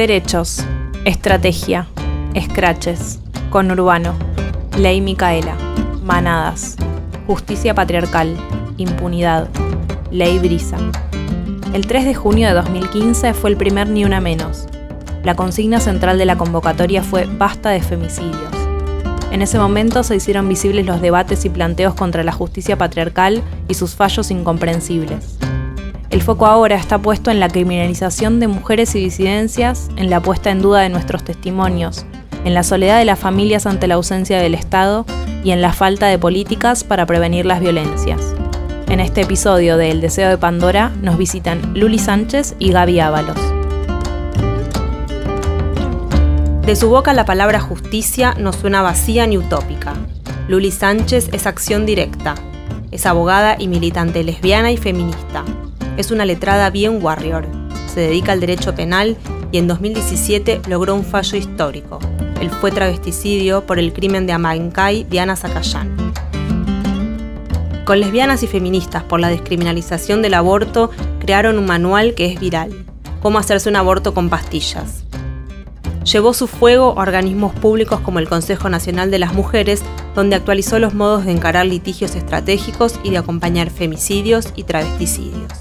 Derechos, estrategia, escraches, conurbano, ley Micaela, manadas, justicia patriarcal, impunidad, ley brisa. El 3 de junio de 2015 fue el primer Ni Una Menos. La consigna central de la convocatoria fue Basta de femicidios. En ese momento se hicieron visibles los debates y planteos contra la justicia patriarcal y sus fallos incomprensibles. El foco ahora está puesto en la criminalización de mujeres y disidencias, en la puesta en duda de nuestros testimonios, en la soledad de las familias ante la ausencia del Estado y en la falta de políticas para prevenir las violencias. En este episodio de El Deseo de Pandora nos visitan Luli Sánchez y Gaby Ábalos. De su boca la palabra justicia no suena vacía ni utópica. Luli Sánchez es acción directa. Es abogada y militante lesbiana y feminista es una letrada bien warrior. Se dedica al derecho penal y en 2017 logró un fallo histórico. El fue travesticidio por el crimen de Amancay Diana Zacayán. Con lesbianas y feministas por la descriminalización del aborto crearon un manual que es viral. Cómo hacerse un aborto con pastillas. Llevó su fuego a organismos públicos como el Consejo Nacional de las Mujeres, donde actualizó los modos de encarar litigios estratégicos y de acompañar femicidios y travesticidios.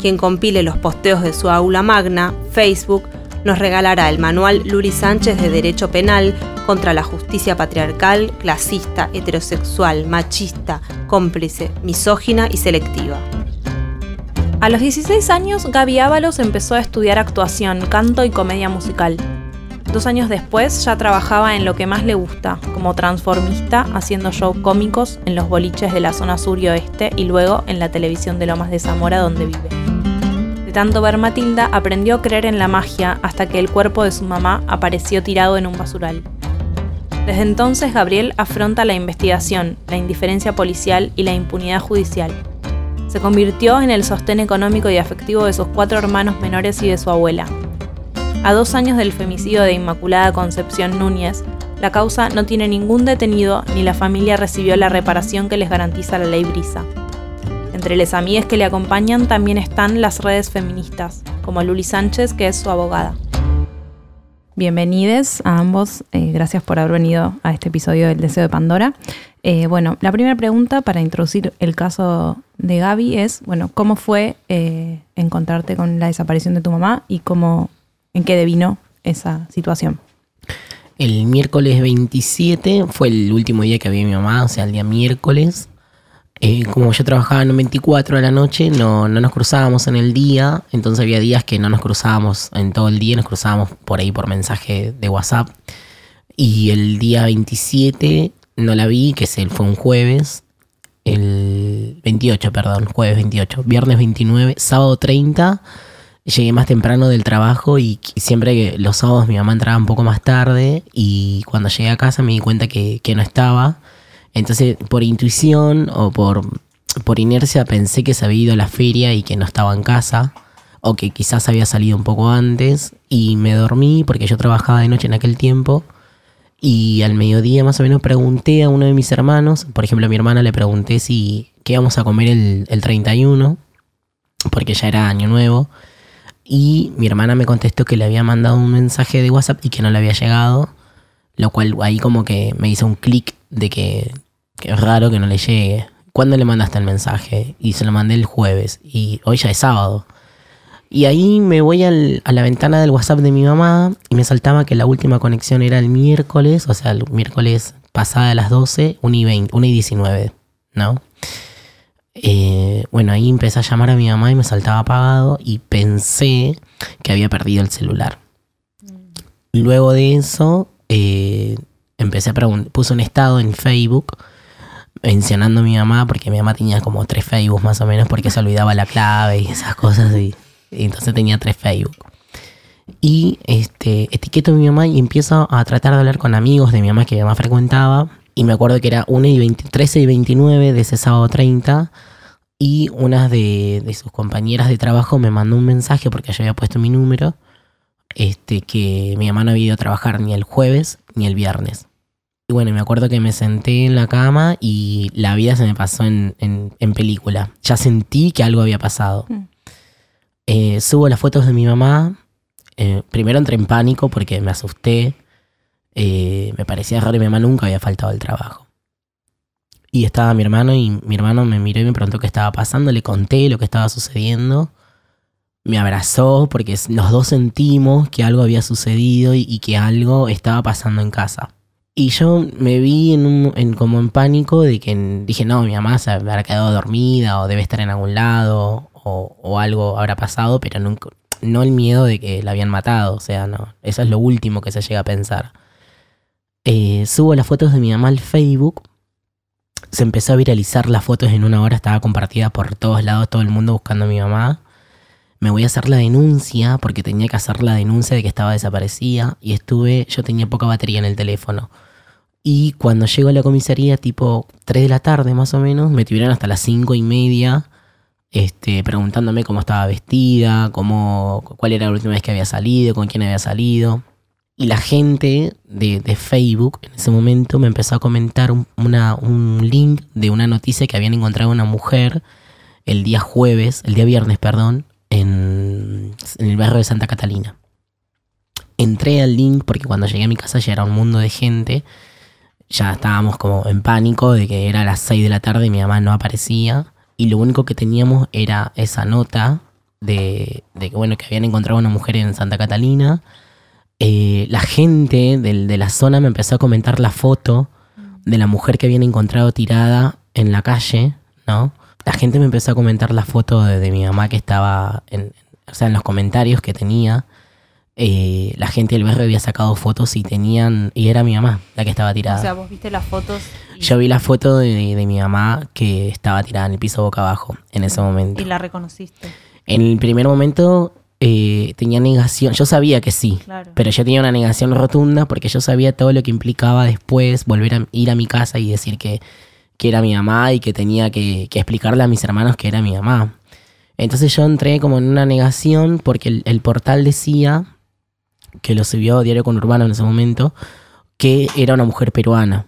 Quien compile los posteos de su aula magna, Facebook, nos regalará el manual Luri Sánchez de Derecho Penal contra la justicia patriarcal, clasista, heterosexual, machista, cómplice, misógina y selectiva. A los 16 años, Gaby Ábalos empezó a estudiar actuación, canto y comedia musical. Dos años después ya trabajaba en lo que más le gusta, como transformista, haciendo shows cómicos en los boliches de la zona sur y oeste y luego en la televisión de Lomas de Zamora donde vive. De tanto ver Matilda, aprendió a creer en la magia hasta que el cuerpo de su mamá apareció tirado en un basural. Desde entonces, Gabriel afronta la investigación, la indiferencia policial y la impunidad judicial. Se convirtió en el sostén económico y afectivo de sus cuatro hermanos menores y de su abuela, a dos años del femicidio de Inmaculada Concepción Núñez, la causa no tiene ningún detenido ni la familia recibió la reparación que les garantiza la ley Brisa. Entre las amigas que le acompañan también están las redes feministas, como Luli Sánchez, que es su abogada. Bienvenidos a ambos, eh, gracias por haber venido a este episodio del Deseo de Pandora. Eh, bueno, la primera pregunta para introducir el caso de Gaby es, bueno, ¿cómo fue eh, encontrarte con la desaparición de tu mamá y cómo en qué devino esa situación. El miércoles 27 fue el último día que había mi mamá, o sea, el día miércoles. Eh, como yo trabajaba en 24 de la noche, no, no nos cruzábamos en el día, entonces había días que no nos cruzábamos en todo el día, nos cruzábamos por ahí por mensaje de WhatsApp. Y el día 27 no la vi, que fue un jueves, el 28, perdón, jueves 28, viernes 29, sábado 30 llegué más temprano del trabajo y, siempre que los sábados mi mamá entraba un poco más tarde. Y cuando llegué a casa me di cuenta que, no estaba. Entonces, por intuición o por, por inercia pensé que se había ido a la feria y que no estaba en casa o que quizás había salido un poco antes y me dormí porque yo trabajaba de noche en aquel tiempo y al mediodía más o menos pregunté a uno de mis hermanos, por ejemplo a mi hermana le pregunté si qué íbamos a comer el, el 31 porque ya era año nuevo y mi hermana me contestó que le había mandado un mensaje de WhatsApp y que no le había llegado. Lo cual ahí como que me hizo un clic de que, es raro que no le llegue. ¿Cuándo le mandaste el mensaje? Y se lo mandé el jueves. Y hoy ya es sábado. Y ahí me voy a la ventana del WhatsApp de mi mamá y me saltaba que la última conexión era el miércoles, o sea, el miércoles pasada a las 12, 1 y 20, 1 y 19, ¿no? Eh, bueno, ahí empecé a llamar a mi mamá y me saltaba apagado y pensé que había perdido el celular. Luego de eso, eh, empecé a preguntar, puse un estado en Facebook mencionando a mi mamá, porque mi mamá tenía como tres Facebook más o menos, porque se olvidaba la clave y esas cosas, y, y entonces tenía tres Facebook. Y este, etiqueto a mi mamá y empiezo a tratar de hablar con amigos de mi mamá que mi mamá frecuentaba. Y me acuerdo que era 1 y 20, 13 y 29 de ese sábado 30. Y una de, de sus compañeras de trabajo me mandó un mensaje porque yo había puesto mi número. Este, que mi mamá no había ido a trabajar ni el jueves ni el viernes. Y bueno, me acuerdo que me senté en la cama y la vida se me pasó en, en- en película. Ya sentí que algo había pasado. Mm. Eh, subo las fotos de mi mamá. Eh, primero entré en pánico porque me asusté. Eh, me parecía raro y mi mamá nunca había faltado al trabajo. Y estaba mi hermano y mi hermano me miró y me preguntó qué estaba pasando. Le conté lo que estaba sucediendo. Me abrazó porque los dos sentimos que algo había sucedido y, y que algo estaba pasando en casa. Y yo me vi en un, en- como en pánico de que dije, no, mi mamá se habrá quedado dormida o debe estar en algún lado o, o algo habrá pasado, pero nunca, no el miedo de que la habían matado. O sea, no, eso es lo último que se llega a pensar. Eh, subo las fotos de mi mamá al Facebook. Se empezó a viralizar las fotos en una hora, estaba compartida por todos lados, todo el mundo buscando a mi mamá. Me voy a hacer la denuncia porque tenía que hacer la denuncia de que estaba desaparecida y estuve, yo tenía poca batería en el teléfono. Y cuando llego a la comisaría, tipo 3 de la tarde más o menos, me tuvieron hasta las 5 y media este, preguntándome cómo estaba vestida, cómo, cuál era la última vez que había salido, con quién había salido. Y la gente de, de Facebook en ese momento me empezó a comentar un, una- un link de una noticia que habían encontrado una mujer el día jueves, el día viernes, perdón, en, en el barrio de Santa Catalina. Entré al link porque cuando llegué a mi casa ya era un mundo de gente. Ya estábamos como en pánico de que era las 6 de la tarde y mi mamá no aparecía. Y lo único que teníamos era esa nota de, de que, bueno, que habían encontrado una mujer en Santa Catalina. Eh, la gente del- de la zona me empezó a comentar la foto de la mujer que habían encontrado tirada en la calle, ¿no? La gente me empezó a comentar la foto de, mi mamá que estaba o sea, en los comentarios que tenía. Eh, la gente del barrio había sacado fotos y tenían, y era mi mamá la que estaba tirada. O sea, vos viste las fotos y, Yo vi la foto de, de mi mamá que estaba tirada en el piso boca abajo en ese momento. y la reconociste. En el primer momento eh, tenía negación. Yo sabía que sí, Claro. pero yo tenía una negación rotunda porque yo sabía todo lo que implicaba después volver a ir a mi casa y decir que, que era mi mamá y que tenía que, que explicarle a mis hermanos que era mi mamá. Entonces yo entré como en una negación porque el, el portal decía, que lo subió Diario con Urbano en ese momento, que era una mujer peruana.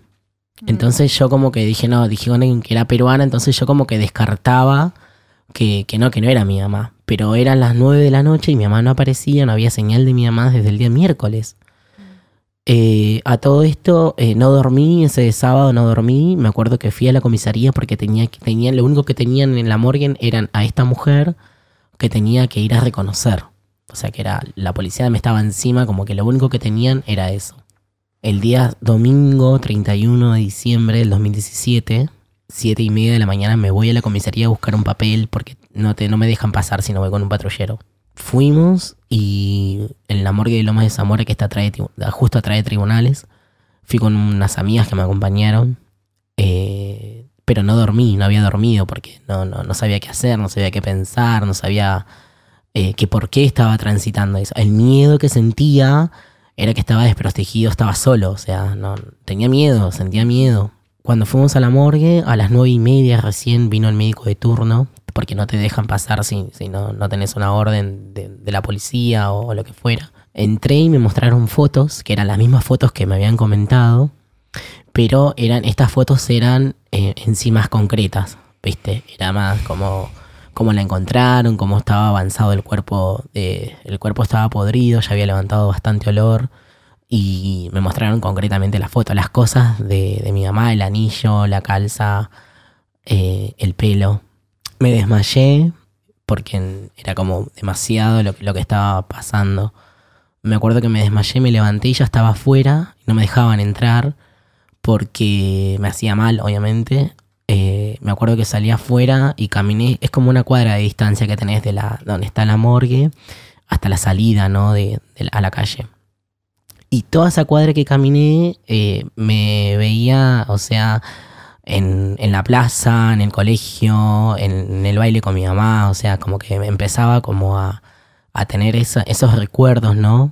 Entonces yo como que dije, no, dijeron que era peruana, entonces yo como que descartaba que, que no, que no era mi mamá. Pero eran las 9 de la noche y mi mamá no aparecía, no había señal de mi mamá desde el día miércoles. Eh, a todo esto eh, no dormí, ese sábado no dormí, me acuerdo que fui a la comisaría porque tenía, lo único que tenían en la morgue eran a esta mujer que tenía que ir a reconocer. O sea que era, la policía me estaba encima, como que lo único que tenían era eso. El día domingo 31 de diciembre del 2017, siete y media de la mañana, me voy a la comisaría a buscar un papel porque no, te, no me dejan pasar si no voy con un patrullero. Fuimos y en la morgue de Lomas de Zamora, que está tribu- justo atrás de tribunales, fui con unas amigas que me acompañaron, eh, pero no dormí, no había dormido porque no, no, no sabía qué hacer, no sabía qué pensar, no sabía eh, que por qué estaba transitando eso. El miedo que sentía era que estaba desprotegido, estaba solo, o sea, no, tenía miedo, sentía miedo. Cuando fuimos a la morgue, a las nueve y media recién vino el médico de turno, porque no te dejan pasar si, si no, no tenés una orden de, la policía o, lo que fuera. Entré y me mostraron fotos, que eran las mismas fotos que me habían comentado, pero eran, estas fotos eran eh, en sí más concretas, ¿viste? Era más como cómo la encontraron, cómo estaba avanzado el cuerpo, el cuerpo estaba podrido, ya había levantado bastante olor y me mostraron concretamente la foto, las cosas de, de mi mamá, el anillo, la calza, eh, el pelo. Me desmayé porque era como demasiado lo, que- lo que estaba pasando. Me acuerdo que me desmayé, me levanté y ya estaba afuera, no me dejaban entrar porque me hacía mal, obviamente. Eh, me acuerdo que salí afuera y caminé, es como una cuadra de distancia que tenés de la, donde está la morgue hasta la salida, ¿no? De, de a la calle. Y toda esa cuadra que caminé eh, me veía, o sea, en, en, la plaza, en el colegio, en, el baile con mi mamá, o sea, como que empezaba como a, a tener esos recuerdos, ¿no?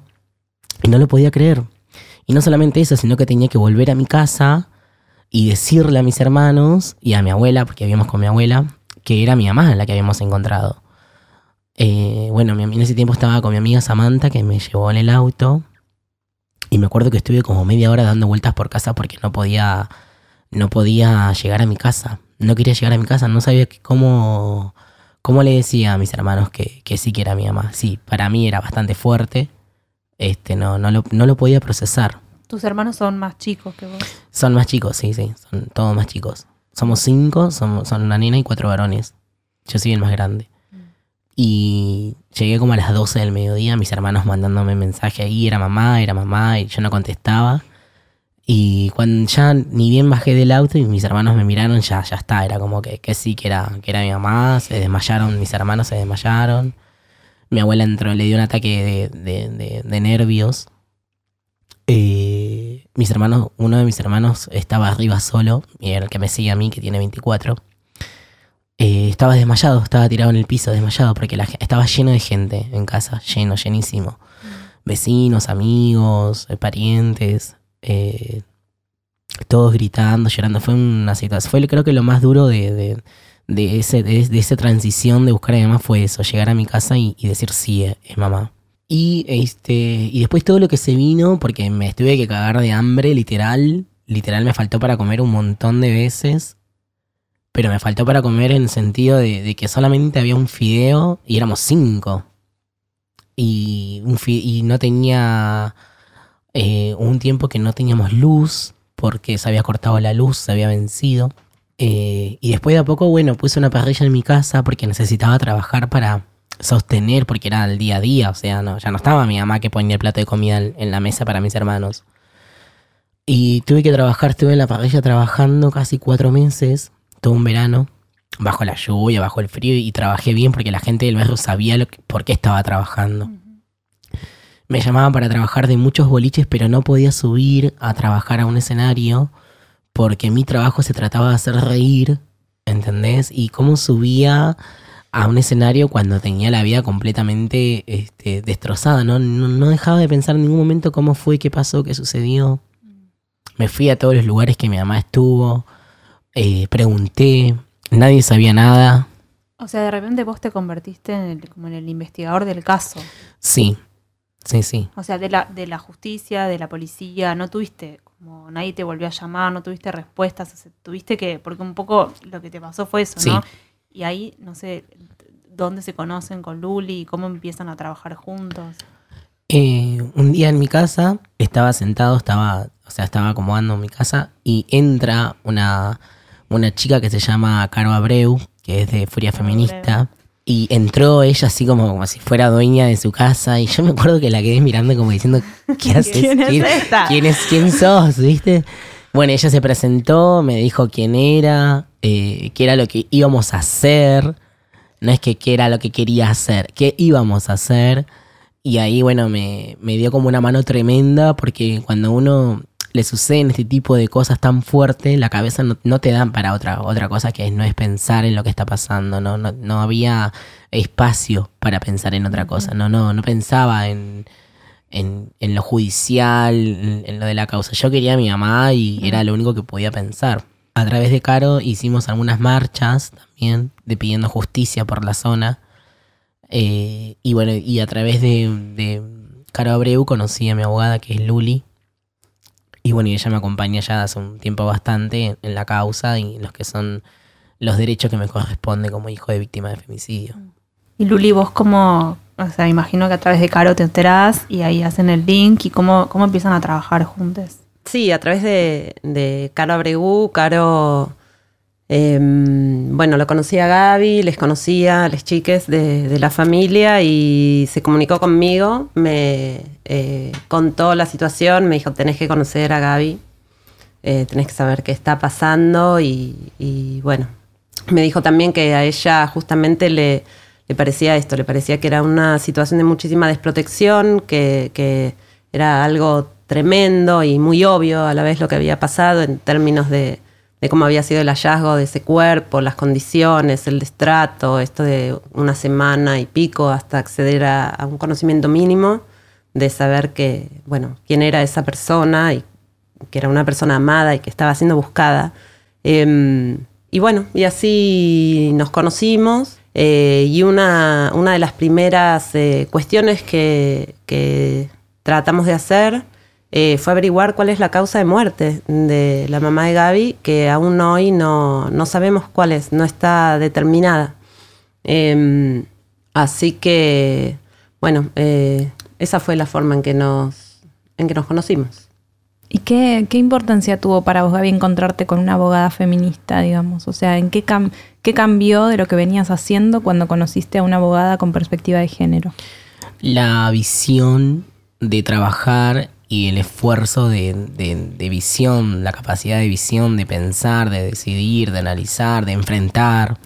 Y no lo podía creer. Y no solamente eso, sino que tenía que volver a mi casa y decirle a mis hermanos y a mi abuela, porque vivíamos con mi abuela, que era mi mamá la que habíamos encontrado. Eh, bueno, en ese tiempo estaba con mi amiga Samantha, que me llevó en el auto. Y me acuerdo que estuve como media hora dando vueltas por casa porque no podía, no podía llegar a mi casa. No quería llegar a mi casa, no sabía cómo, cómo le decía a mis hermanos que, que sí que era mi mamá. Sí, para mí era bastante fuerte. Este, no, no, lo, no lo podía procesar. ¿Tus hermanos son más chicos que vos? Son más chicos, sí, sí, son todos más chicos. Somos cinco, somos, son una nena y cuatro varones. Yo soy el más grande. Y llegué como a las 12 del mediodía, mis hermanos mandándome mensaje ahí, era mamá, era mamá, y yo no contestaba. Y cuando ya ni bien bajé del auto y mis hermanos me miraron, ya, ya está, era como que, que sí, que era, que era mi mamá, se desmayaron, mis hermanos se desmayaron. Mi abuela entró, le dio un ataque de, nervios. Eh, mis hermanos, uno de mis hermanos estaba arriba solo, y el que me sigue a mí, que tiene 24 eh, estaba desmayado, estaba tirado en el piso, desmayado, porque la, estaba lleno de gente en casa, lleno, llenísimo. Vecinos, amigos, eh, parientes, eh, todos gritando, llorando. Fue una situación, fue creo que lo más duro de, de, ese, de, esa transición de buscar a mi mamá fue eso, llegar a mi casa y, decir sí, es mamá. Y, este, y después todo lo que se vino, porque me tuve que cagar de hambre, literal. Literal me faltó para comer un montón de veces pero me faltó para comer en el sentido de, que solamente había un fideo y éramos cinco. Y, un y no tenía eh, un tiempo que no teníamos luz porque se había cortado la luz, se había vencido. Eh, y después de a poco, bueno, puse una parrilla en mi casa porque necesitaba trabajar para sostener, porque era el día a día, o sea, no, ya no estaba mi mamá que ponía el plato de comida en la mesa para mis hermanos. Y tuve que trabajar, estuve en la parrilla trabajando casi cuatro meses todo un verano, bajo la lluvia, bajo el frío, y trabajé bien porque la gente del barrio sabía lo por qué estaba trabajando. Me llamaban para trabajar de muchos boliches, pero no podía subir a trabajar a un escenario porque mi trabajo se trataba de hacer reír, ¿entendés? Y cómo subía a un escenario cuando tenía la vida completamente este, destrozada, ¿no? ¿no? dejaba de pensar en ningún momento cómo fue, qué pasó, qué sucedió. Me fui a todos los lugares que mi mamá estuvo, eh, pregunté, nadie sabía nada. O sea, de repente vos te convertiste en el, como en el investigador del caso. Sí, sí, sí. O sea, de la, de la justicia, de la policía, no tuviste, como nadie te volvió a llamar, no tuviste respuestas, tuviste que, porque un poco lo que te pasó fue eso, ¿no? Y ahí, no sé, ¿dónde se conocen con Luli? ¿Cómo empiezan a trabajar juntos? Eh, un día en mi casa, estaba sentado, estaba, o sea, estaba acomodando mi casa y entra una una chica que se llama Caro Abreu, que es de Furia Feminista. Y entró ella así como, como si fuera dueña de su casa. Y yo me acuerdo que la quedé mirando como diciendo, ¿qué haces? ¿Quién, es ¿Quién, es, ¿Quién sos? ¿Viste? Bueno, ella se presentó, me dijo quién era, eh, qué era lo que íbamos a hacer. No es que qué era lo que quería hacer, qué íbamos a hacer. Y ahí, bueno, me, me dio como una mano tremenda porque cuando uno le suceden este tipo de cosas tan fuertes, la cabeza no, te dan para otra, otra cosa que no es pensar en lo que está pasando, no, no, había espacio para pensar en otra cosa, no, no, no pensaba en, en, lo judicial, en, lo de la causa. Yo quería a mi mamá y era lo único que podía pensar. A través de Caro hicimos algunas marchas también, de pidiendo justicia por la zona. Eh, y bueno, y a través de, Caro Abreu conocí a mi abogada, que es Luli, y bueno, y ella me acompaña ya hace un tiempo bastante en, la causa y los que son los derechos que me corresponde como hijo de víctima de femicidio. Y Luli, vos como, o sea, imagino que a través de Caro te enterás y ahí hacen el link y cómo, cómo empiezan a trabajar juntos. Sí, a través de, de Caro Abregú, Caro Em, bueno, lo conocía a Gaby, les conocía a las chiques de, la familia y se comunicó conmigo, me eh, contó la situación, me dijo, tenés que conocer a Gaby, eh, tenés que saber qué está pasando y, bueno, me dijo también que a ella justamente le, parecía esto, le parecía que era una situación de muchísima desprotección, que, que era algo tremendo y muy obvio a la vez lo que había pasado en términos de, cómo había sido el hallazgo de ese cuerpo, las condiciones, el destrato, esto de una semana y pico hasta acceder a, un conocimiento mínimo de saber que, bueno, quién era esa persona y que era una persona amada y que estaba siendo buscada. Em, y bueno, y así nos conocimos. eh, y una, una de las primeras eh, cuestiones que tratamos de hacer eh, fue averiguar cuál es la causa de muerte de la mamá de Gaby, que aún hoy no, no sabemos cuál es, no está determinada. Em, así que, bueno, eh, esa fue la forma en que nos, en que nos conocimos. ¿Y qué, qué importancia tuvo para vos, Gaby, encontrarte con una abogada feminista, digamos? O sea, ¿en qué, cam- qué cambió de lo que venías haciendo cuando conociste a una abogada con perspectiva de género? La visión de trabajar y el esfuerzo de, de- de visión, la capacidad de visión, de pensar, de decidir, de analizar, de enfrentar.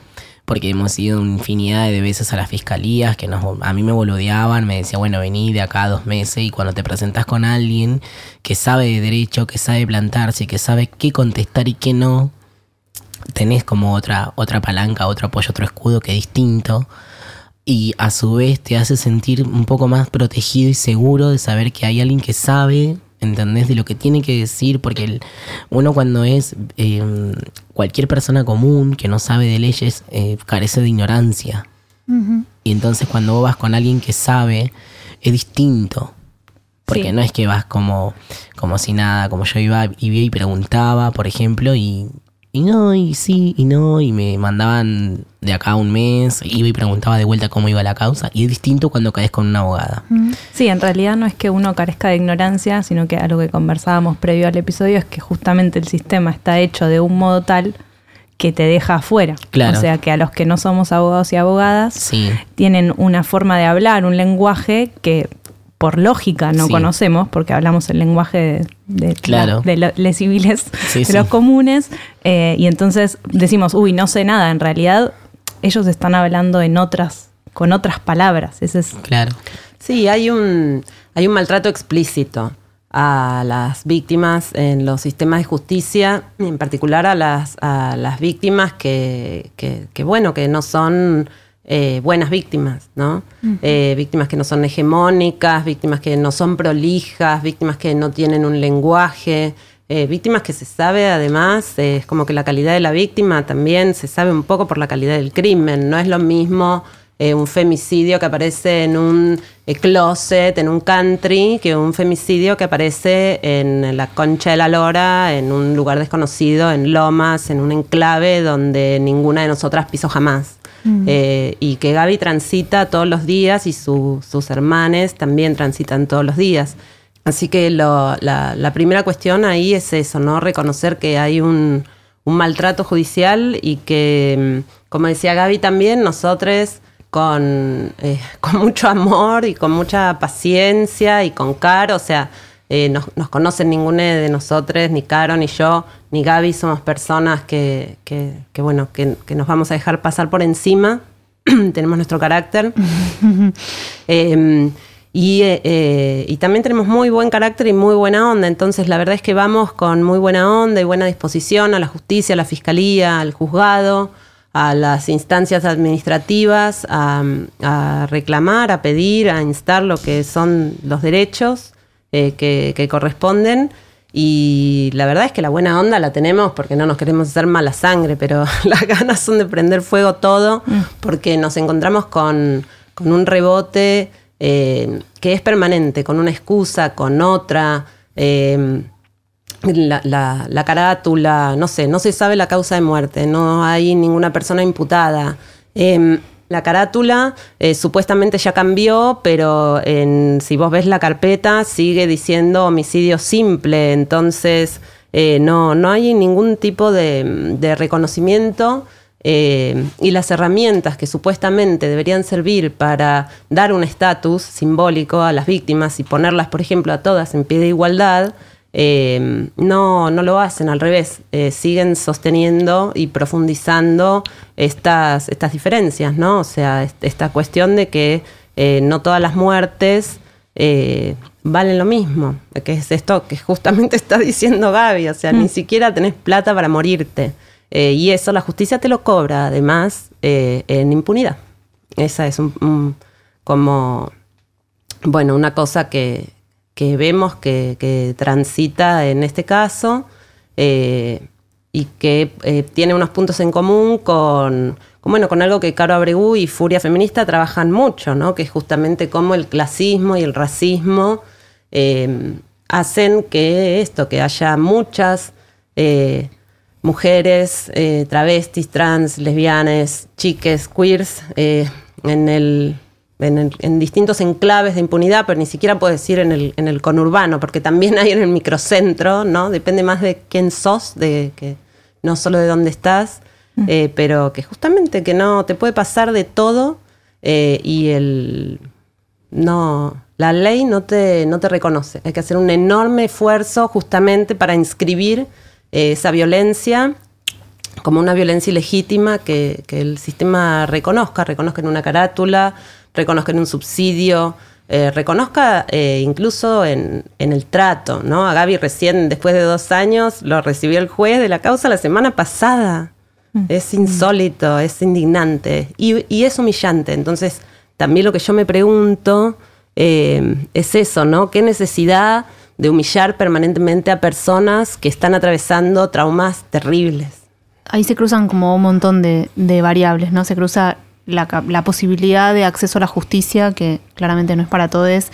Porque hemos ido infinidad de veces a las fiscalías que nos, a mí me boludeaban, me decía, bueno, vení de acá dos meses y cuando te presentas con alguien que sabe de derecho, que sabe plantarse, que sabe qué contestar y qué no, tenés como otra, otra palanca, otro apoyo, otro escudo que es distinto. Y a su vez te hace sentir un poco más protegido y seguro de saber que hay alguien que sabe, ¿entendés? De lo que tiene que decir, porque el- uno cuando es eh, cualquier persona común que no sabe de leyes, eh, carece de ignorancia. Y entonces cuando vos vas con alguien que sabe, es distinto. Porque Sí. no es que vas como, como si nada, como yo iba y vi y preguntaba, por ejemplo, y, y no, y sí, y no, y me mandaban de acá un mes, iba y preguntaba de vuelta cómo iba la causa, y es distinto cuando caes con una abogada. Sí, en realidad no es que uno carezca de ignorancia, sino que a lo que conversábamos previo al episodio es que justamente el sistema está hecho de un modo tal que te deja afuera. Claro. O sea que a los que no somos abogados y abogadas Sí, tienen una forma de hablar, un lenguaje que por lógica no Sí. conocemos, porque hablamos el lenguaje de, de, Claro. de lo- les civiles, Sí, de sí. los comunes, eh, y entonces decimos, uy, no sé nada. En realidad, ellos están hablando en otras, con otras palabras. Ese es claro. Sí, hay un, hay un maltrato explícito a las víctimas en los sistemas de justicia, en particular a las, a las víctimas que, que, que, bueno, que no son eh, buenas víctimas, ¿no? Eh, víctimas que no son hegemónicas, víctimas que no son prolijas, víctimas que no tienen un lenguaje, eh, víctimas que se sabe además, es como que la calidad de la víctima también se sabe un poco por la calidad del crimen, no es lo mismo eh, un femicidio que aparece en un closet, en un country, que un femicidio que aparece en la concha de la lora, en un lugar desconocido, en Lomas, en un enclave donde ninguna de nosotras pisó jamás. Eh, y que Gaby transita todos los días y su- sus hermanes también transitan todos los días. Así que la, la primera cuestión ahí es eso, ¿no? Reconocer que hay un, un maltrato judicial y que, mm, como decía Gaby también, nosotros con, eh, con mucho amor y con mucha paciencia y con Caro, o sea, eh, nos, nos conocen ninguna de nosotros, ni Caro, ni yo, ni Gaby, somos personas que, que, que, bueno, que, que nos vamos a dejar pasar por encima, tenemos nuestro carácter. Eh, y, eh, eh, y también tenemos muy buen carácter y muy buena onda. Entonces, la verdad es que vamos con muy buena onda y buena disposición a la justicia, a la fiscalía, al juzgado, a las instancias administrativas, a, a reclamar, a pedir, a instar lo que son los derechos eh, que, que corresponden. Y la verdad es que la buena onda la tenemos porque no nos queremos hacer mala sangre, pero las ganas son de prender fuego todo porque nos encontramos con, con un rebote eh, que es permanente, con una excusa, con otra. eh, la, la- la carátula, no sé, no se sabe la causa de muerte, no hay ninguna persona imputada. Em, la carátula eh, supuestamente ya cambió, pero en- si vos ves la carpeta sigue diciendo homicidio simple, entonces eh, no, no hay ningún tipo de, reconocimiento eh, y las herramientas que supuestamente deberían servir para dar un estatus simbólico a las víctimas y ponerlas, por ejemplo, a todas en pie de igualdad, eh, no, no lo hacen, al revés, eh, siguen sosteniendo y profundizando estas, estas diferencias, ¿no? O sea, est- esta cuestión de que eh, no todas las muertes valen lo mismo, que es esto que justamente está diciendo Gaby, o sea, ni siquiera tenés plata para morirte. Y eso la justicia te lo cobra, además, en impunidad. Esa es un, como, bueno, una cosa que, que vemos que, transita en este caso y que tiene unos puntos en común con bueno, con algo que Caro Abregu y Furia Feminista trabajan mucho, ¿no? que es justamente cómo el clasismo y el racismo eh, hacen que esto, que haya muchas eh, mujeres, eh, travestis, trans, lesbianas, chiques, queers, en, el, en, distintos enclaves de impunidad, pero ni siquiera puedo decir en el, en el conurbano, porque también hay en el microcentro, ¿no? Depende más de quién sos, de que no solo de dónde estás. Eh, pero que justamente que no te puede pasar de todo eh, y el no la ley no te, no te reconoce. Hay que hacer un enorme esfuerzo justamente para inscribir eh, esa violencia como una violencia ilegítima que, que, el sistema reconozca, reconozca en una carátula, reconozca en un subsidio, reconozca incluso en, en, el trato. ¿no? A Gaby recién, después de dos años, lo recibió el juez de la causa la semana pasada. Mm. Es insólito, es indignante y, es humillante. Entonces, también lo que yo me pregunto eh, es eso, ¿no? ¿Qué necesidad de humillar permanentemente a personas que están atravesando traumas terribles? Ahí se cruzan como un montón de, variables, ¿no? Se cruza la, posibilidad de acceso a la justicia, que claramente no es para todos.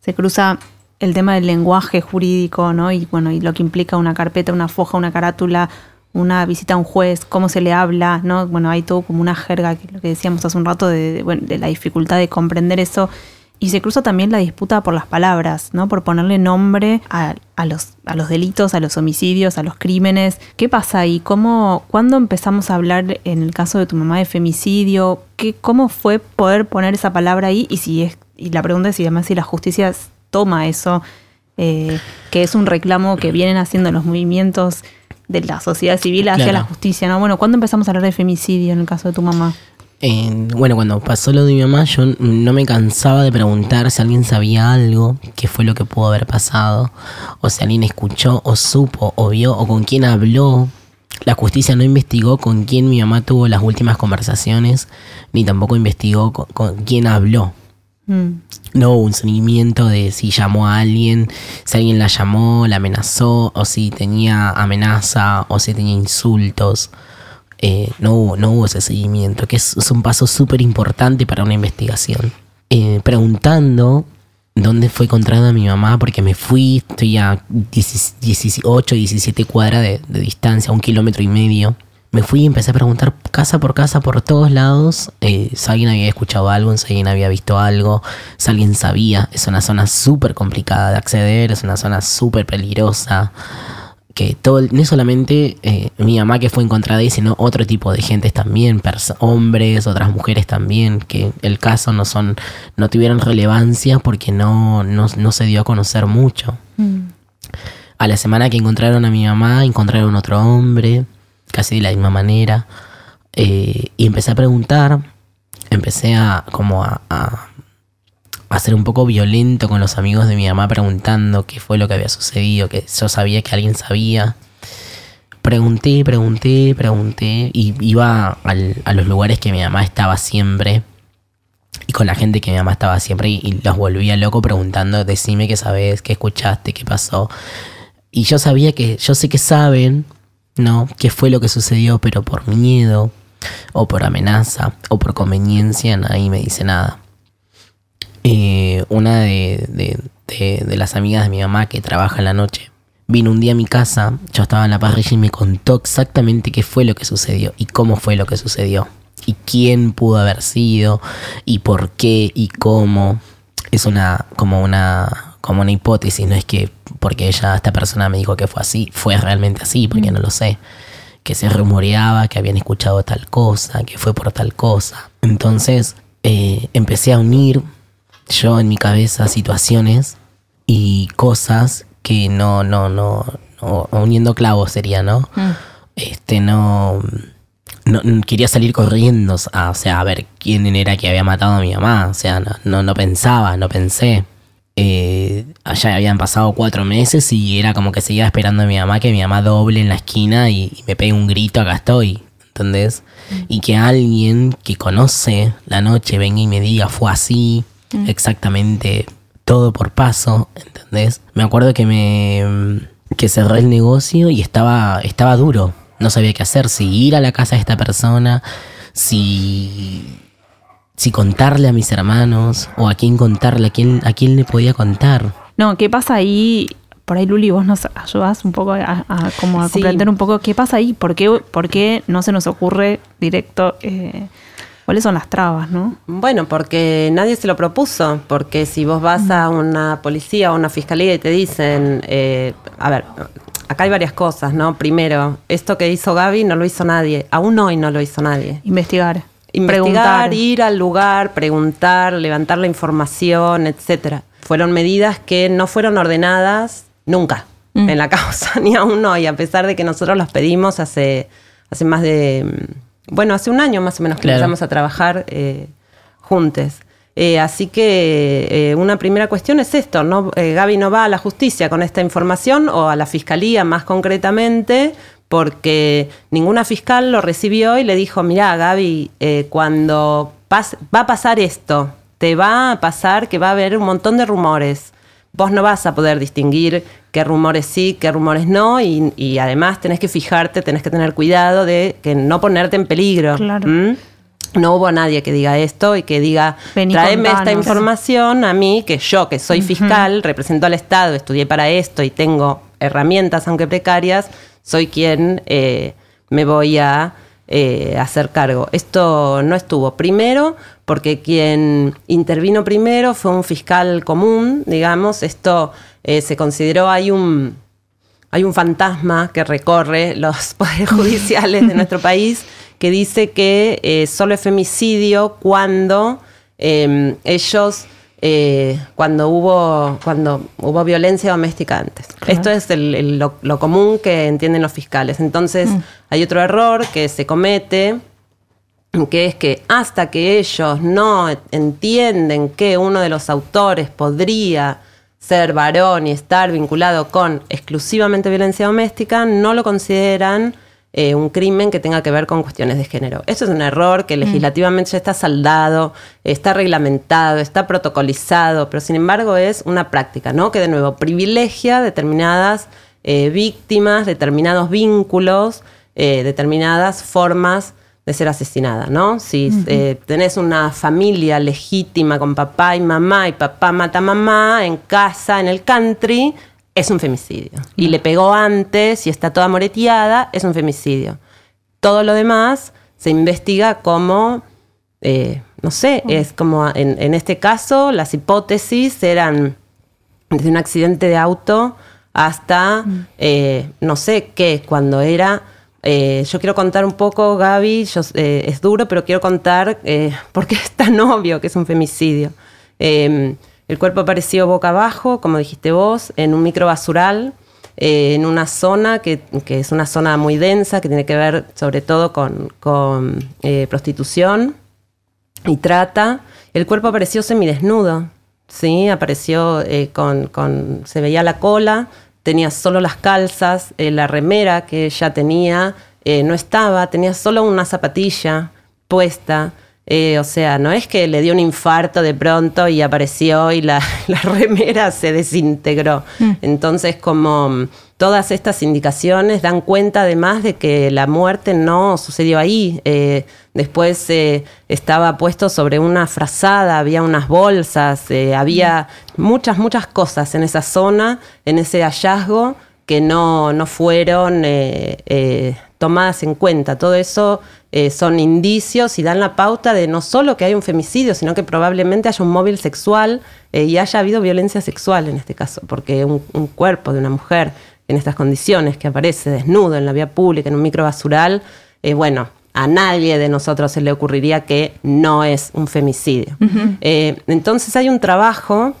Se cruza el tema del lenguaje jurídico, ¿no? Y bueno, y lo que implica una carpeta, una foja, una carátula, una visita a un juez, cómo se le habla, ¿no? Bueno, hay todo como una jerga, que lo que decíamos hace un rato, de, la dificultad de comprender eso. Y se cruza también la disputa por las palabras, ¿no? Por ponerle nombre a, los, a los delitos, a los homicidios, a los crímenes. ¿Qué pasa ahí? ¿Cómo, ¿Cuándo empezamos a hablar en el caso de tu mamá de femicidio? ¿Qué, ¿Cómo fue poder poner esa palabra ahí? Y si es, y la pregunta es si además si la justicia toma eso, eh, que es un reclamo que vienen haciendo los movimientos de la sociedad civil hacia la justicia, ¿no? Bueno, ¿cuándo empezamos a hablar de femicidio en el caso de tu mamá? Bueno, cuando pasó lo de mi mamá, yo no me cansaba de preguntar si alguien sabía algo, qué fue lo que pudo haber pasado, o si alguien escuchó, o supo, o vio, o con quién habló. La justicia no investigó con quién mi mamá tuvo las últimas conversaciones, ni tampoco investigó con quién habló. Mm. No hubo un seguimiento de si llamó a alguien, si alguien la llamó, la amenazó, o si tenía amenaza, o si tenía insultos. Eh, no, hubo, no hubo ese seguimiento, que es, un paso súper importante para una investigación. Eh, preguntando dónde fue encontrada mi mamá, porque me fui, estoy a 18, 17 cuadras de, de distancia, un kilómetro y medio me fui y empecé a preguntar casa por casa, por todos lados, eh, si alguien había escuchado algo, si alguien había visto algo, si alguien sabía. Es una zona súper complicada de acceder, es una zona súper peligrosa. Que todo, no solamente eh, mi mamá que fue encontrada ahí, sino otro tipo de gente también, hombres, otras mujeres también, que el caso no son, no tuvieron relevancia porque no, no, se dio a conocer mucho. Mm. A la semana que encontraron a mi mamá, encontraron otro hombre casi de la misma manera. Eh, y empecé a preguntar, empecé a como a, a, ser un poco violento con los amigos de mi mamá preguntando qué fue lo que había sucedido, que yo sabía que alguien sabía. Pregunté, pregunté, pregunté y iba a los lugares que mi mamá estaba siempre y con la gente que mi mamá estaba siempre y, y los volvía loco preguntando, decime qué sabes, qué escuchaste, qué pasó. Y yo sabía que, yo sé que saben, no, qué fue lo que sucedió, pero por miedo, o por amenaza, o por conveniencia, nadie me dice nada. Eh, una de, las amigas de mi mamá que trabaja en la noche vino un día a mi casa, yo estaba en la parrilla y me contó exactamente qué fue lo que sucedió y cómo fue lo que sucedió y quién pudo haber sido y por qué y cómo. Es una como una como una hipótesis, no es que porque ella, esta persona me dijo que fue así, fue realmente así, porque no lo sé. Que se rumoreaba que habían escuchado tal cosa, que fue por tal cosa. Entonces eh, empecé a unir yo en mi cabeza situaciones y cosas que no, no, no, uniendo clavos sería, ¿no? Mm. Este, no, no, quería salir corriendo, a, o sea, a ver quién era que había matado a mi mamá, o sea, no, no, no pensaba, no pensé. eh, allá habían pasado cuatro meses y era como que seguía esperando a mi mamá que mi mamá doble en la esquina y, y me pegue un grito, acá estoy. ¿Entendés? Y que alguien que conoce la noche venga y me diga, fue así, exactamente todo por paso, ¿entendés? Me acuerdo que me que cerré el negocio y estaba, estaba duro. No sabía qué hacer, si ir a la casa de esta persona, si, si contarle a mis hermanos o a quién contarle, a quién, a quién le podía contar. No, ¿qué pasa ahí? Por ahí, Luli, vos nos ayudás un poco a, a como a Sí. comprender un poco qué pasa ahí, por qué, por qué no se nos ocurre directo, eh, cuáles son las trabas, ¿no? Bueno, porque nadie se lo propuso, porque si vos vas a una policía o una fiscalía y te dicen, eh, a ver, acá hay varias cosas, ¿no? Primero, esto que hizo Gaby no lo hizo nadie, aún hoy no lo hizo nadie. Investigar. Investigar, preguntar. ir al lugar, preguntar, levantar la información, etcétera. Fueron medidas que no fueron ordenadas nunca Mm. en la causa, ni aún hoy, a pesar de que nosotros las pedimos hace, hace más de, bueno, hace un año más o menos que Claro. empezamos a trabajar eh, juntes. Eh, así que eh, una primera cuestión es esto, ¿no? Eh, Gaby no va a la justicia con esta información o a la fiscalía más concretamente porque ninguna fiscal lo recibió y le dijo, mira Gaby, cuando va a pasar esto, te va a pasar que va a haber un montón de rumores. Vos no vas a poder distinguir qué rumores sí, qué rumores no, y, y además tenés que fijarte, tenés que tener cuidado de que no ponerte en peligro. Claro. ¿Mm? No hubo nadie que diga esto y que diga, Vení, tráeme esta contanos". información a mí, que yo, que soy fiscal, represento al Estado, estudié para esto y tengo herramientas, aunque precarias, soy quien eh, me voy a eh, hacer cargo. Esto no estuvo. Primero, porque quien intervino primero fue un fiscal común, digamos, esto eh, se consideró, hay un hay un fantasma que recorre los poderes judiciales de nuestro país que dice que eh, solo es femicidio cuando eh, ellos eh, cuando hubo cuando hubo violencia doméstica antes. Esto es el- el- lo, lo común que entienden los fiscales. Entonces hay otro error que se comete que es que hasta que ellos no entienden que uno de los autores podría ser varón y estar vinculado con exclusivamente violencia doméstica, no lo consideran eh, un crimen que tenga que ver con cuestiones de género. Eso es un error que legislativamente ya está saldado, está reglamentado, está protocolizado, pero sin embargo es una práctica, ¿no? Que de nuevo privilegia determinadas eh, víctimas, determinados vínculos, eh, determinadas formas de ser asesinada, ¿no? Si eh, tenés una familia legítima con papá y mamá y papá mata a mamá en casa, en el country, es un femicidio. Y le pegó antes y está toda moreteada, es un femicidio. Todo lo demás se investiga como, eh, no sé, es como en, en este caso las hipótesis eran desde un accidente de auto hasta, eh, no sé qué, cuando era... eh, yo quiero contar un poco, Gaby, eh, es duro, pero quiero contar eh, por qué es tan obvio que es un femicidio. Eh, el cuerpo apareció boca abajo, como dijiste vos, en un microbasural, eh, en una zona que, es una zona muy densa, que tiene que ver sobre todo con, prostitución y trata. El cuerpo apareció semidesnudo, ¿sí? Apareció con- se veía la cola, tenía solo las calzas, eh, la remera que ella tenía eh, no estaba, tenía solo una zapatilla puesta. Eh, o sea, no es que le dio un infarto de pronto y apareció y la, la remera se desintegró. Entonces, como mm, todas estas indicaciones dan cuenta además de que la muerte no sucedió ahí. Eh, después eh, estaba puesto sobre una frazada, había unas bolsas, eh, había muchas, muchas cosas en esa zona, en ese hallazgo que no, no fueron tomadas en cuenta. Todo eso son indicios y dan la pauta de no solo que hay un femicidio, sino que probablemente haya un móvil sexual y haya habido violencia sexual en este caso, porque un cuerpo de una mujer en estas condiciones que aparece desnudo en la vía pública, en un microbasural, eh, bueno, a nadie de nosotros se le ocurriría que no es un femicidio. Eh, entonces hay un trabajo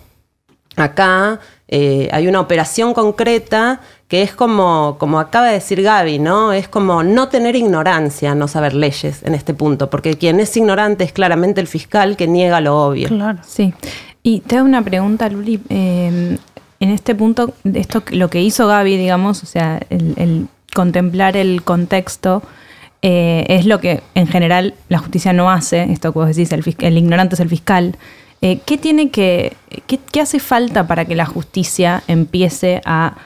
acá eh, hay una operación concreta que es como, como acaba de decir Gaby, ¿no? Es como no tener ignorancia, no saber leyes en este punto, porque quien es ignorante es claramente el fiscal que niega lo obvio. Claro, sí. Y te hago una pregunta, Luli. Eh, en este punto, esto lo que hizo Gaby, digamos, o sea, el, contemplar el contexto, eh, es lo que en general la justicia no hace, esto que vos decís, el, el ignorante es el fiscal. Eh, ¿Qué tiene que, qué, hace falta para que la justicia empiece a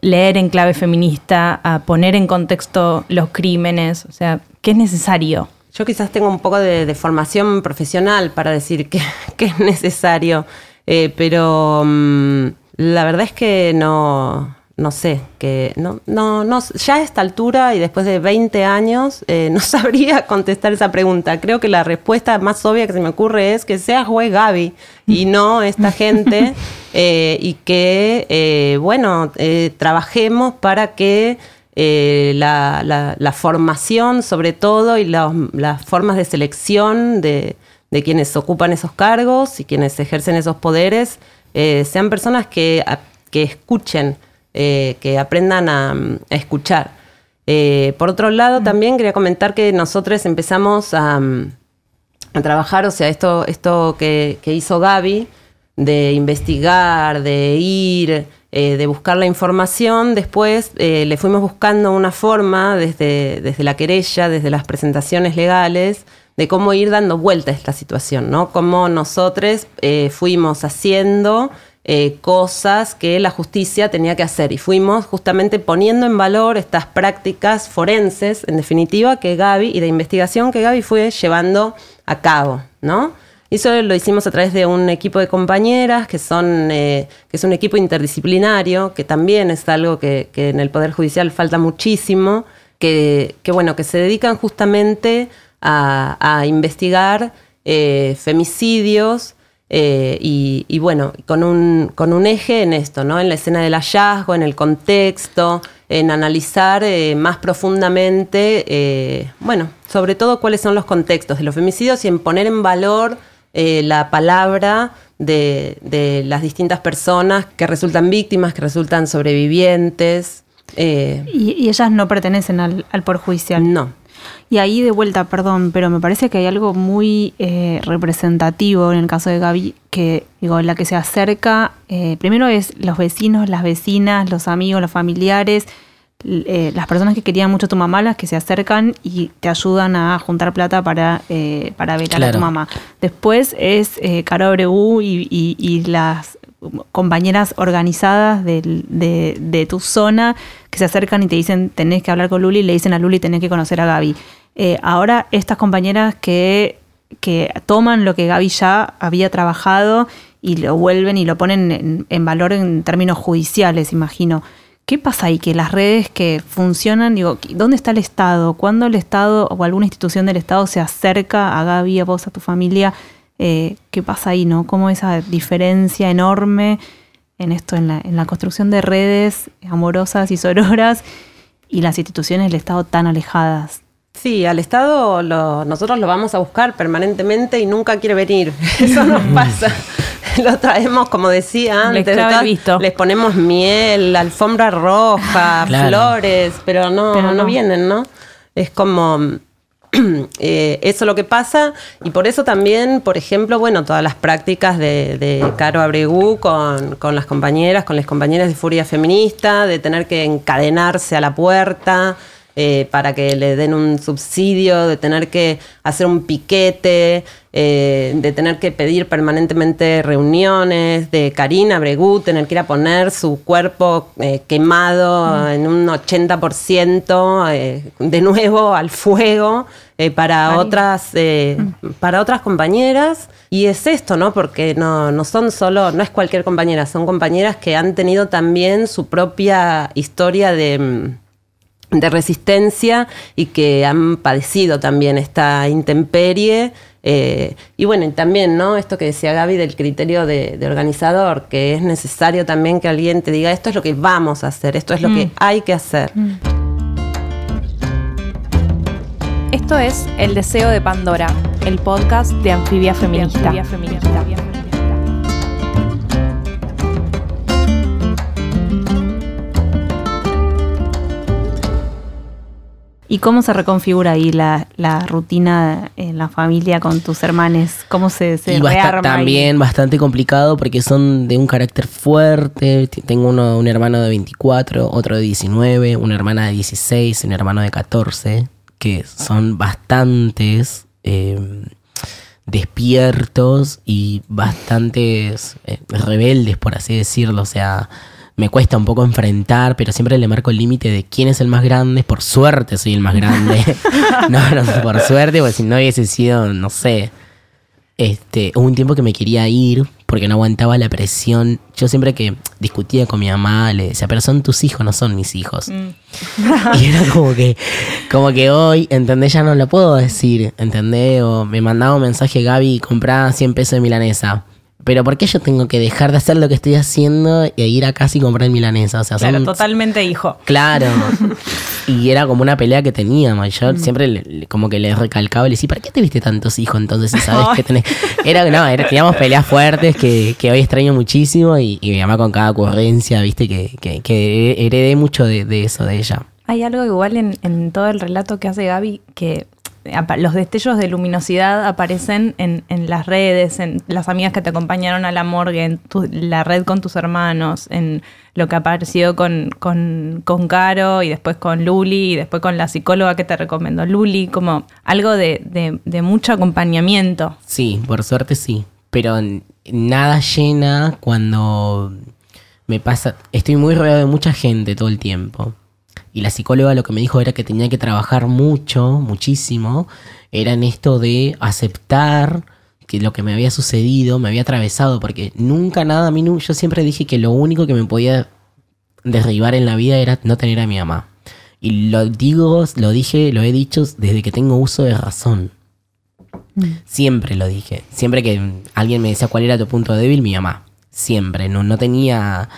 leer en clave feminista, a poner en contexto los crímenes? O sea, ¿qué es necesario? Yo quizás tengo un poco de, formación profesional para decir que, es necesario, eh, pero mm, la verdad es que no, no sé, que no, no, no, ya a esta altura y después de 20 años eh, no sabría contestar esa pregunta. Creo que la respuesta más obvia que se me ocurre es que sea juez Gaby y no esta gente eh, y que, bueno, trabajemos para que eh, la, formación sobre todo y las formas de selección de, quienes ocupan esos cargos y quienes ejercen esos poderes eh, sean personas que, que escuchen, eh, que aprendan a, escuchar. por otro lado, mm. también quería comentar que nosotros empezamos a, trabajar, o sea, esto, esto que, que hizo Gaby, de investigar, de ir, eh, de buscar la información, después eh, le fuimos buscando una forma desde, desde la querella, desde las presentaciones legales, de cómo ir dando vuelta a esta situación, ¿no? Cómo nosotros eh, fuimos haciendo cosas que la justicia tenía que hacer y fuimos justamente poniendo en valor estas prácticas forenses, en definitiva, que Gaby y de investigación que Gaby fue llevando a cabo, ¿no? Eso lo hicimos a través de un equipo de compañeras que son eh, que es un equipo interdisciplinario, que también es algo que, en el Poder Judicial falta muchísimo, que, bueno, que se dedican justamente a, investigar eh, femicidios. Eh, y, bueno, con un, con un eje en esto, ¿no? En la escena del hallazgo, en el contexto, en analizar más profundamente, bueno, sobre todo cuáles son los contextos de los femicidios y en poner en valor eh, la palabra de, las distintas personas que resultan víctimas, que resultan sobrevivientes. Eh, y, ellas no pertenecen al, al Poder Judicial. No. Y ahí de vuelta, perdón, pero me parece que hay algo muy eh, representativo en el caso de Gaby, que digo, la que se acerca, primero es los vecinos, las vecinas, los amigos, los familiares, eh, las personas que querían mucho a tu mamá, las que se acercan y te ayudan a juntar plata para, eh, para velar a tu mamá. Después es eh, Caro Abreu y, las compañeras organizadas de, tu zona que se acercan y te dicen tenés que hablar con Luli y le dicen a Luli tenés que conocer a Gaby. Eh, ahora estas compañeras que, que toman lo que Gaby ya había trabajado y lo vuelven y lo ponen en valor en términos judiciales, imagino. ¿Qué pasa ahí? Que las redes que funcionan, digo, ¿dónde está el Estado? ¿Cuándo el Estado o alguna institución del Estado se acerca a Gaby, a vos, a tu familia? Eh, ¿Qué pasa ahí, no? ¿Cómo esa diferencia enorme en esto, en la, en la construcción de redes amorosas y sororas y las instituciones del Estado tan alejadas? Sí, al Estado nosotros lo vamos a buscar permanentemente y nunca quiere venir. Eso nos pasa. lo traemos, como decía antes, les ponemos miel, alfombra roja, flores, pero no, no, vienen, ¿no? Es como... Eh, eso es lo que pasa. Y por eso también, por ejemplo, bueno, todas las prácticas de, Caro Abregu con, con, las compañeras, con las compañeras de Furia Feminista, de tener que encadenarse a la puerta, eh, para que le den un subsidio, de tener que hacer un piquete, eh, de tener que pedir permanentemente reuniones, de Karina Bregu tener que ir a poner su cuerpo eh, quemado mm. en un 80% de nuevo al fuego para, otras, mm. para otras compañeras. Y es esto, ¿no? Porque no, no son solo, no es cualquier compañera, son compañeras que han tenido también su propia historia de mm, de resistencia y que han padecido también esta intemperie. Eh, y bueno, también, ¿no? Esto que decía Gaby del criterio de, organizador, que es necesario también que alguien te diga esto es lo que vamos a hacer, esto es lo que mm. hay que hacer. Mm. Esto es El Deseo de Pandora, el podcast de Anfibia Feminista. Anfibia Feminista. ¿Y cómo se reconfigura ahí la, la rutina en la familia con tus hermanes? ¿Cómo se, se y ahí? también bastante complicado porque son de un carácter fuerte. Tengo uno, un hermano de 24, otro de 19, una hermana de 16, un hermano de 14, que son bastantes eh, despiertos y bastantes eh, rebeldes, por así decirlo. O sea, me cuesta un poco enfrentar, pero siempre le marco el límite de quién es el más grande. Por suerte soy el más grande. no, no, por suerte, porque si no hubiese sido, no sé. Este, hubo un tiempo que me quería ir porque no aguantaba la presión. Yo siempre que discutía con mi mamá le decía, pero son tus hijos, no son mis hijos. y era como que, como que hoy, ¿entendés? Ya no lo puedo decir, ¿entendés? O me mandaba un mensaje, Gaby, comprá 100 pesos de milanesa. Pero ¿por qué yo tengo que dejar de hacer lo que estoy haciendo e ir a casa y comprar milanesa? O sea, Claro, son, totalmente hijo. Claro. y era como una pelea que teníamos. Yo siempre le- le- como que le recalcaba y le decía, ¿para qué te viste tantos hijos entonces si sabes que tenés? Era, no, era- teníamos peleas fuertes que, que hoy extraño muchísimo y, y mi mamá con cada ocurrencia, viste, que, que, que heredé mucho de, de eso de ella. Hay algo igual en, en todo el relato que hace Gaby que los destellos de luminosidad aparecen en, las redes, en las amigas que te acompañaron a la morgue, en la red con tus hermanos, en lo que apareció con, con, con Caro y después con Luli y después con la psicóloga que te recomendó Luli, como algo de, de- de mucho acompañamiento. Sí, por suerte sí. Pero nada llena cuando me pasa. Estoy muy rodeado de mucha gente todo el tiempo. Y la psicóloga lo que me dijo era que tenía que trabajar mucho, muchísimo. Era en esto de aceptar que lo que me había sucedido me había atravesado. Porque nunca nada, a mí yo siempre dije que lo único que me podía derribar en la vida era no tener a mi mamá. Y lo digo, lo dije, lo he dicho desde que tengo uso de razón. Siempre lo dije. Siempre que alguien me decía cuál era tu punto débil, mi mamá. Siempre. No, no tenía.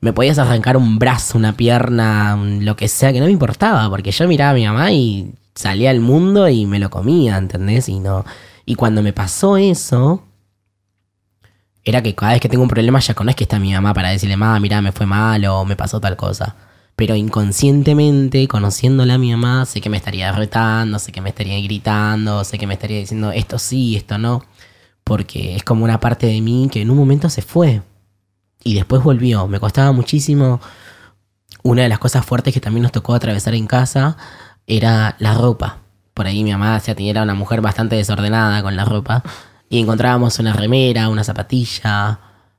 Me podías arrancar un brazo, una pierna, lo que sea, que no me importaba. Porque yo miraba a mi mamá y salía al mundo y me lo comía, ¿entendés? Y no. Y cuando me pasó eso. Era que cada vez que tengo un problema ya conozco que está mi mamá para decirle, mamá, mira, me fue mal o me pasó tal cosa. Pero inconscientemente, conociéndola a mi mamá, sé que me estaría retando, sé que me estaría gritando, sé que me estaría diciendo esto sí, esto no. Porque es como una parte de mí que en un momento se fue. Y después volvió. Me costaba muchísimo. Una de las cosas fuertes que también nos tocó atravesar en casa era la ropa. Por ahí mi mamá se era una mujer bastante desordenada con la ropa. Y encontrábamos una remera, una zapatilla.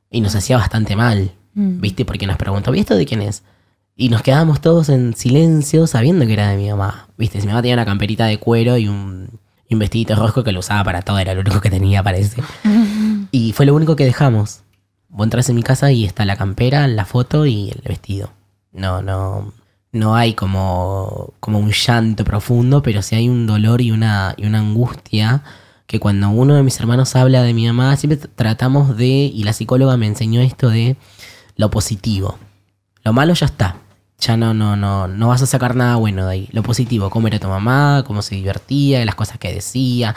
Y nos hacía bastante mal. ¿Viste? Porque nos preguntó, ¿y esto de quién es? Y nos quedábamos todos en silencio sabiendo que era de mi mamá. Viste, si mi mamá tenía una camperita de cuero y un, y un vestidito rojo que lo usaba para todo, era lo único que tenía, parece. y fue lo único que dejamos. Vos entras en mi casa y está la campera, la foto y el vestido. No, no. No hay como, como un llanto profundo, pero sí hay un dolor y una, y una angustia que cuando uno de mis hermanos habla de mi mamá, siempre tratamos de, y la psicóloga me enseñó esto de lo positivo. Lo malo ya está. Ya no, no, no, no vas a sacar nada bueno de ahí. Lo positivo, cómo era tu mamá, cómo se divertía, las cosas que decía,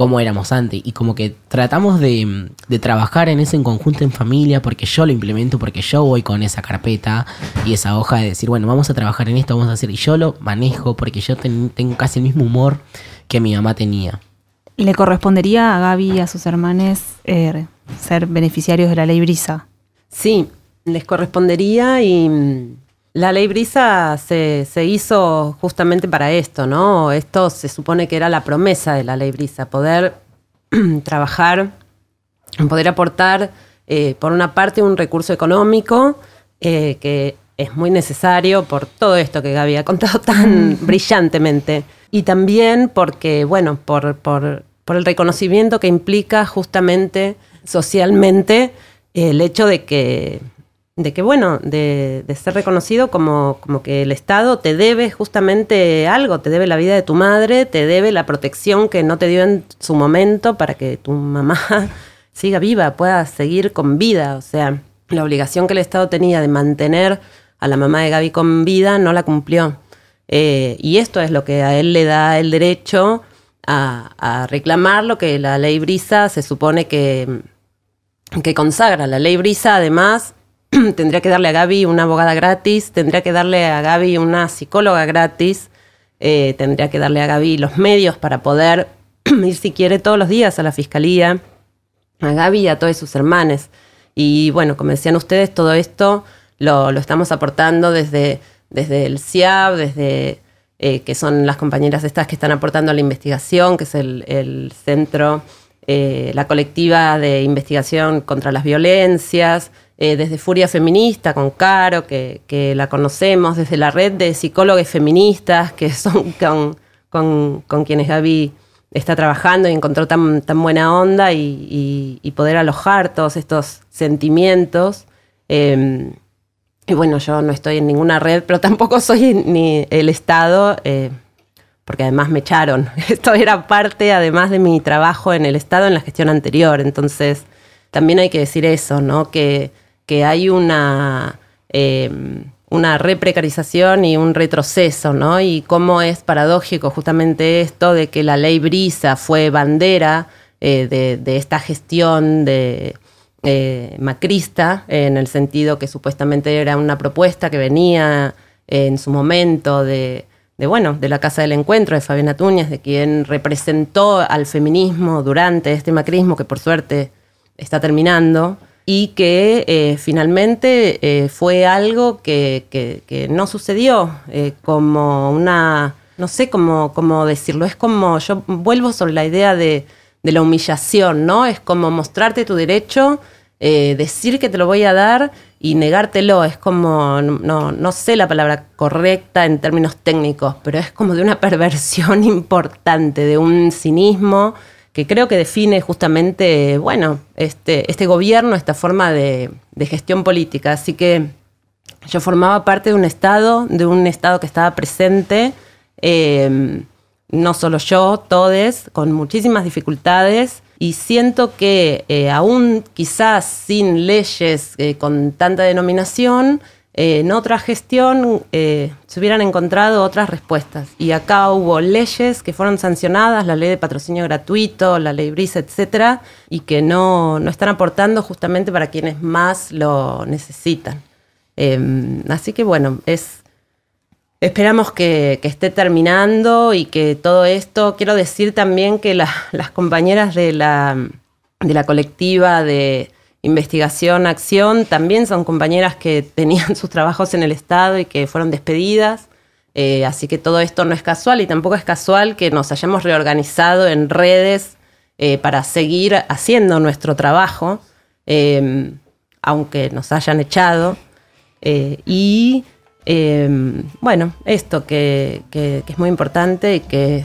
cómo éramos antes. Y como que tratamos de, de trabajar en eso en conjunto en familia, porque yo lo implemento, porque yo voy con esa carpeta y esa hoja de decir, bueno, vamos a trabajar en esto, vamos a hacer. Y yo lo manejo porque yo ten- tengo casi el mismo humor que mi mamá tenía. ¿Le correspondería a Gaby y a sus hermanos eh, ser beneficiarios de la ley Brisa? Sí, les correspondería y la ley Brisa se, se hizo justamente para esto, ¿no? Esto se supone que era la promesa de la ley Brisa, poder trabajar, poder aportar, eh, por una parte, un recurso económico eh, que es muy necesario por todo esto que Gaby ha contado tan brillantemente. Y también porque, bueno, por, por- por el reconocimiento que implica justamente socialmente el hecho de que, de que bueno, de, de ser reconocido como, como que el Estado te debe justamente algo, te debe la vida de tu madre, te debe la protección que no te dio en su momento para que tu mamá siga viva, pueda seguir con vida. O sea, la obligación que el Estado tenía de mantener a la mamá de Gaby con vida no la cumplió. Eh, y esto es lo que a él le da el derecho a, a reclamar lo que la ley Brisa se supone que, que consagra. La ley Brisa, además, tendría que darle a Gaby una abogada gratis, tendría que darle a Gaby una psicóloga gratis, eh, tendría que darle a Gaby los medios para poder ir si quiere todos los días a la fiscalía, a Gaby y a todos sus hermanos. Y bueno, como decían ustedes, todo esto lo, estamos aportando desde, desde el CIAB, desde eh, que son las compañeras estas que están aportando a la investigación, que es el, centro, eh, la colectiva de investigación contra las violencias, eh, desde Furia Feminista con Caro, que, la conocemos, desde la red de psicólogos feministas, que son con, con, quienes Gaby está trabajando y encontró tan, tan buena onda y, poder alojar todos estos sentimientos. Em, y bueno, yo no estoy en ninguna red, pero tampoco soy ni el Estado, eh, porque además me echaron. Esto era parte, además de mi trabajo en el Estado, en la gestión anterior. Entonces, también hay que decir eso, ¿no? Que, que hay una, eh, una reprecarización y un retroceso, ¿no? Y cómo es paradójico justamente esto de que la ley Brisa fue bandera eh, de, esta gestión de eh, macrista, en el sentido que supuestamente era una propuesta que venía en su momento de, bueno, de la Casa del Encuentro de Fabiana Túñez, de quien representó al feminismo durante este macrismo que por suerte está terminando y que eh, finalmente eh, fue algo que, no sucedió como una, no sé cómo, cómo decirlo, es como, yo vuelvo sobre la idea de de la humillación, ¿no? Es como mostrarte tu derecho, eh, decir que te lo voy a dar y negártelo. Es como, no, no sé la palabra correcta en términos técnicos, pero es como de una perversión importante, de un cinismo que creo que define justamente, bueno, este, este gobierno, esta forma de, gestión política. Así que yo formaba parte de un Estado, de un Estado que estaba presente. Eh, no solo yo, todos, con muchísimas dificultades. Y siento que eh, aún quizás sin leyes eh, con tanta denominación, eh, en otra gestión se hubieran encontrado otras respuestas. Y acá hubo leyes que fueron sancionadas, la ley de patrocinio gratuito, la ley BRIS, etcétera, y que no, no están aportando justamente para quienes más lo necesitan. Em, así que bueno, es Esperamos que, esté terminando y que todo esto, quiero decir también que las compañeras de la, de la colectiva de investigación, acción, también son compañeras que tenían sus trabajos en el Estado y que fueron despedidas. Eh, así que todo esto no es casual y tampoco es casual que nos hayamos reorganizado en redes eh, para seguir haciendo nuestro trabajo, eh, aunque nos hayan echado. y Em, bueno, esto que, es muy importante y que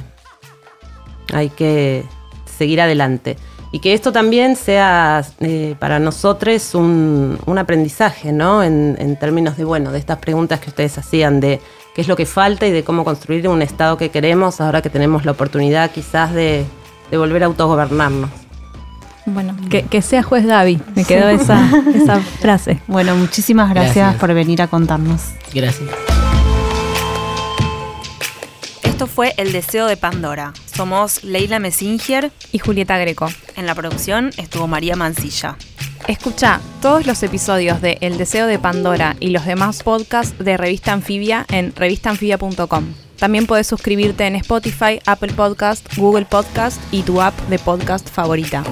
hay que seguir adelante. Y que esto también sea eh, para nosotros un, aprendizaje, ¿no? En, términos de, bueno, de estas preguntas que ustedes hacían, de qué es lo que falta y de cómo construir un Estado que queremos ahora que tenemos la oportunidad quizás de, de volver a autogobernarnos. Bueno, que, sea juez Gaby, me quedó esa, esa frase. Bueno, muchísimas gracias, por venir a contarnos. Gracias. Esto fue El Deseo de Pandora. Somos Leila Messinger y Julieta Greco. En la producción estuvo María Mancilla. Escucha todos los episodios de El Deseo de Pandora y los demás podcasts de Revista Anfibia en revistanfibia.com. También puedes suscribirte en Spotify, Apple Podcast, Google Podcast y tu app de podcast favorita.